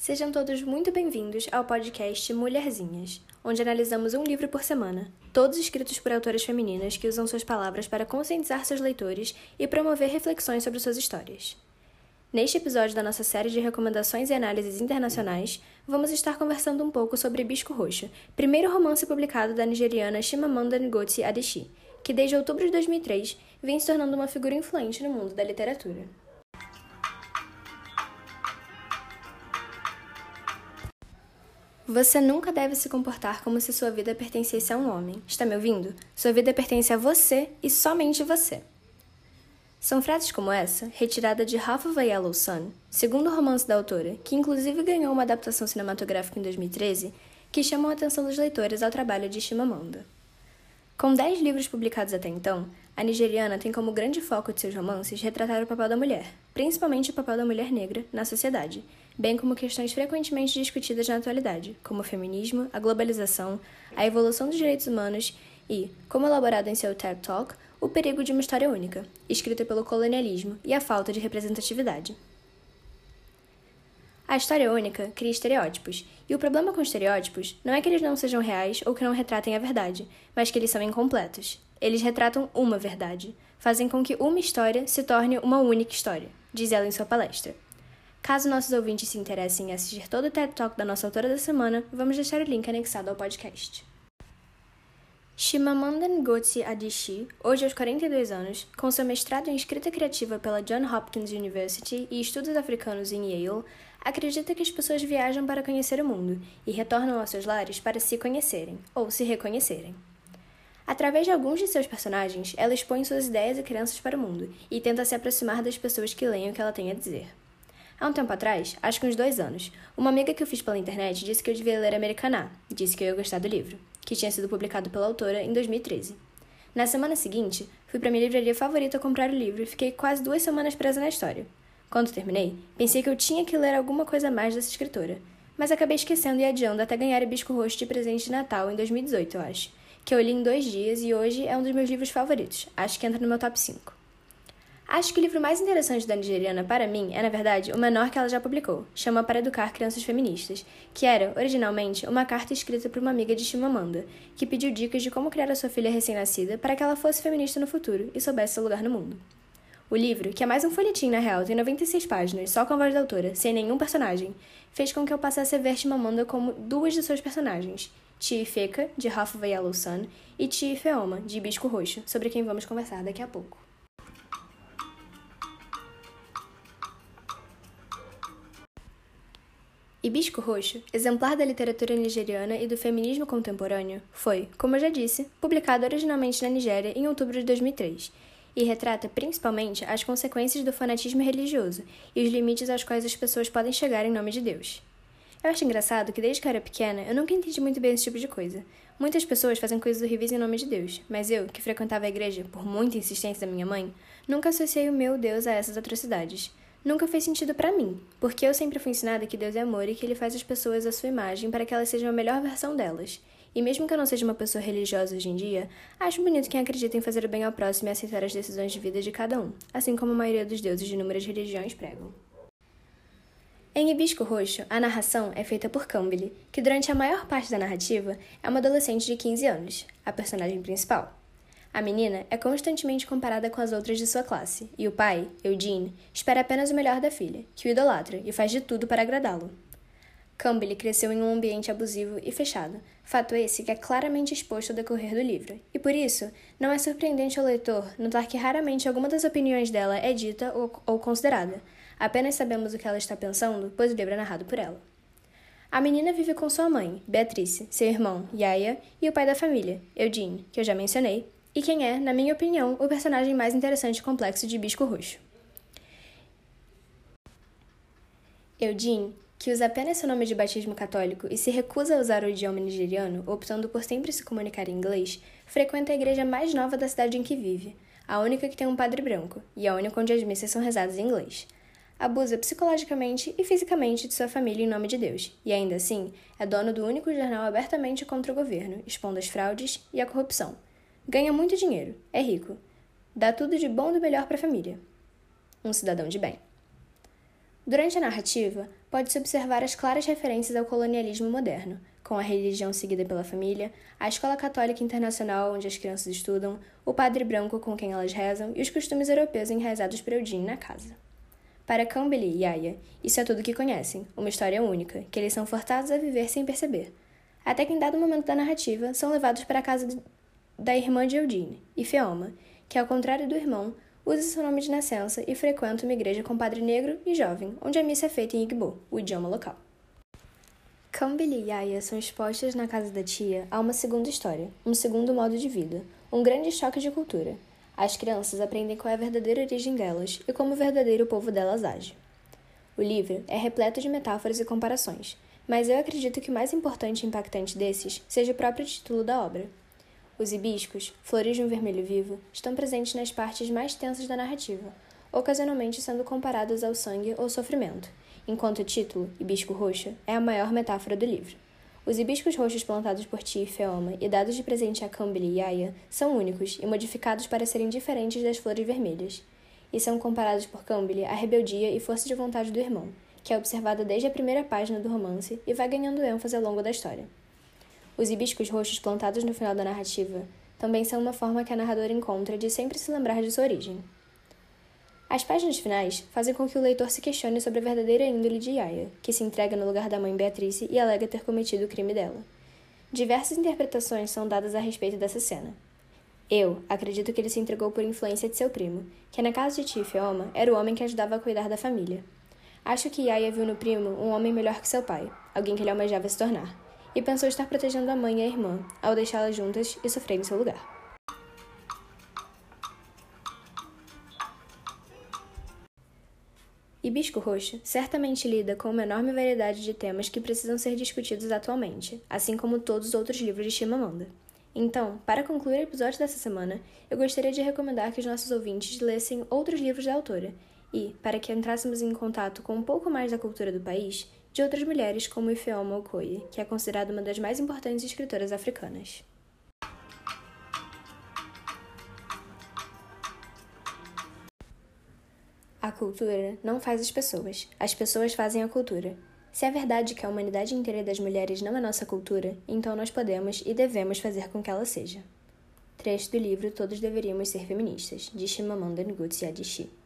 Sejam todos muito bem-vindos ao podcast Mulherzinhas, onde analisamos um livro por semana, todos escritos por autoras femininas que usam suas palavras para conscientizar seus leitores e promover reflexões sobre suas histórias. Neste episódio da nossa série de recomendações e análises internacionais, vamos estar conversando um pouco sobre Bisco Roxo, primeiro romance publicado da nigeriana Chimamanda Ngozi Adichie, que desde outubro de 2003 vem se tornando uma figura influente no mundo da literatura. Você nunca deve se comportar como se sua vida pertencesse a um homem. Está me ouvindo? Sua vida pertence a você e somente você. São frases como essa, retirada de Half of a Yellow Sun, segundo romance da autora, que inclusive ganhou uma adaptação cinematográfica em 2013, que chamam a atenção dos leitores ao trabalho de Chimamanda. Com dez livros publicados até então, a nigeriana tem como grande foco de seus romances retratar o papel da mulher, principalmente o papel da mulher negra, na sociedade, bem como questões frequentemente discutidas na atualidade, como o feminismo, a globalização, a evolução dos direitos humanos e, como elaborado em seu TED Talk, o perigo de uma história única, escrita pelo colonialismo e a falta de representatividade. A história única cria estereótipos, e o problema com estereótipos não é que eles não sejam reais ou que não retratem a verdade, mas que eles são incompletos. Eles retratam uma verdade, fazem com que uma história se torne uma única história, diz ela em sua palestra. Caso nossos ouvintes se interessem em assistir todo o TED Talk da nossa autora da semana, vamos deixar o link anexado ao podcast. Chimamanda Ngozi Adichie, hoje aos 42 anos, com seu mestrado em escrita criativa pela Johns Hopkins University e estudos africanos em Yale, acredita que as pessoas viajam para conhecer o mundo e retornam aos seus lares para se conhecerem ou se reconhecerem. Através de alguns de seus personagens, ela expõe suas ideias e crenças para o mundo e tenta se aproximar das pessoas que leem o que ela tem a dizer. Há um tempo atrás, acho que uns dois anos, uma amiga que eu fiz pela internet disse que eu devia ler Americaná, disse que eu ia gostar do livro, que tinha sido publicado pela autora em 2013. Na semana seguinte, fui para minha livraria favorita comprar o livro e fiquei quase duas semanas presa na história. Quando terminei, pensei que eu tinha que ler alguma coisa mais dessa escritora, mas acabei esquecendo e adiando até ganhar o Bisco Roxo de presente de Natal em 2018, eu acho, que eu li em dois dias e hoje é um dos meus livros favoritos, acho que entra no meu top 5. Acho que o livro mais interessante da nigeriana para mim é, na verdade, o menor que ela já publicou, Chama para Educar Crianças Feministas, que era, originalmente, uma carta escrita por uma amiga de Chimamanda, que pediu dicas de como criar a sua filha recém-nascida para que ela fosse feminista no futuro e soubesse seu lugar no mundo. O livro, que é mais um folhetim na real, tem 96 páginas, só com a voz da autora, sem nenhum personagem, fez com que eu passasse a ver Chimamanda como duas de suas personagens, Tia Feca, de Half of a Yellow Sun, e Tia Feoma, de Hibisco Roxo, sobre quem vamos conversar daqui a pouco. Hibisco Roxo, exemplar da literatura nigeriana e do feminismo contemporâneo, foi, como eu já disse, publicado originalmente na Nigéria em outubro de 2003 e retrata principalmente as consequências do fanatismo religioso e os limites aos quais as pessoas podem chegar em nome de Deus. Eu acho engraçado que desde que eu era pequena eu nunca entendi muito bem esse tipo de coisa. Muitas pessoas fazem coisas horríveis em nome de Deus, mas eu, que frequentava a igreja por muita insistência da minha mãe, nunca associei o meu Deus a essas atrocidades nunca fez sentido para mim, porque eu sempre fui ensinada que Deus é amor e que ele faz as pessoas à sua imagem para que elas sejam a melhor versão delas. E mesmo que eu não seja uma pessoa religiosa hoje em dia, acho bonito quem acredita em fazer o bem ao próximo e aceitar as decisões de vida de cada um, assim como a maioria dos deuses de inúmeras religiões pregam. Em Hibisco Roxo, a narração é feita por Cambly, que durante a maior parte da narrativa é uma adolescente de 15 anos, a personagem principal. A menina é constantemente comparada com as outras de sua classe, e o pai, Eugene, espera apenas o melhor da filha, que o idolatra e faz de tudo para agradá-lo. Campbell cresceu em um ambiente abusivo e fechado, fato esse que é claramente exposto ao decorrer do livro, e por isso não é surpreendente ao leitor notar que raramente alguma das opiniões dela é dita ou, ou considerada, apenas sabemos o que ela está pensando, pois o livro é narrado por ela. A menina vive com sua mãe, Beatrice, seu irmão, Yaya, e o pai da família, Eugene, que eu já mencionei, e quem é, na minha opinião, o personagem mais interessante e complexo de Bisco Roxo. Eugene, que usa apenas seu nome de batismo católico e se recusa a usar o idioma nigeriano, optando por sempre se comunicar em inglês, frequenta a igreja mais nova da cidade em que vive, a única que tem um padre branco, e a única onde as missas são rezadas em inglês. Abusa psicologicamente e fisicamente de sua família em nome de Deus, e ainda assim é dono do único jornal abertamente contra o governo, expondo as fraudes e a corrupção Ganha muito dinheiro, é rico. Dá tudo de bom e do melhor para a família. Um cidadão de bem. Durante a narrativa, pode-se observar as claras referências ao colonialismo moderno, com a religião seguida pela família, a escola católica internacional onde as crianças estudam, o padre branco com quem elas rezam e os costumes europeus enraizados por Eugene na casa. Para Campbell e Yaya, isso é tudo que conhecem, uma história única, que eles são forçados a viver sem perceber. Até que em dado momento da narrativa, são levados para a casa da irmã de Eugene, Ifeoma, que ao contrário do irmão, usa seu nome de nascença e frequenta uma igreja com padre negro e jovem, onde a missa é feita em Igbo, o idioma local. Campbell e Yaya são expostas na casa da tia a uma segunda história, um segundo modo de vida, um grande choque de cultura. As crianças aprendem qual é a verdadeira origem delas e como o verdadeiro povo delas age. O livro é repleto de metáforas e comparações, mas eu acredito que o mais importante e impactante desses seja o próprio título da obra, os hibiscos, flores de um vermelho vivo, estão presentes nas partes mais tensas da narrativa, ocasionalmente sendo comparados ao sangue ou sofrimento, enquanto o título, Hibisco Roxo, é a maior metáfora do livro. Os hibiscos roxos plantados por Ti e Feoma e dados de presente a Campbell e Yaya são únicos e modificados para serem diferentes das flores vermelhas, e são comparados por Campbell à rebeldia e força de vontade do irmão, que é observada desde a primeira página do romance e vai ganhando ênfase ao longo da história. Os hibiscos roxos plantados no final da narrativa também são uma forma que a narradora encontra de sempre se lembrar de sua origem. As páginas finais fazem com que o leitor se questione sobre a verdadeira índole de Yaya, que se entrega no lugar da mãe Beatrice e alega ter cometido o crime dela. Diversas interpretações são dadas a respeito dessa cena. Eu acredito que ele se entregou por influência de seu primo, que na casa de Tia Feoma era o homem que ajudava a cuidar da família. Acho que Yaya viu no primo um homem melhor que seu pai, alguém que ele almejava se tornar e pensou estar protegendo a mãe e a irmã ao deixá-las juntas e sofrer em seu lugar. Hibisco Roxo certamente lida com uma enorme variedade de temas que precisam ser discutidos atualmente, assim como todos os outros livros de Chimamanda. Então, para concluir o episódio dessa semana, eu gostaria de recomendar que os nossos ouvintes lessem outros livros da autora e, para que entrássemos em contato com um pouco mais da cultura do país, de outras mulheres como Ifeoma Okoye, que é considerada uma das mais importantes escritoras africanas. A cultura não faz as pessoas, as pessoas fazem a cultura. Se é verdade que a humanidade inteira das mulheres não é nossa cultura, então nós podemos e devemos fazer com que ela seja. Trecho do livro Todos Deveríamos Ser Feministas, de Chimamanda Ngozi Adichie.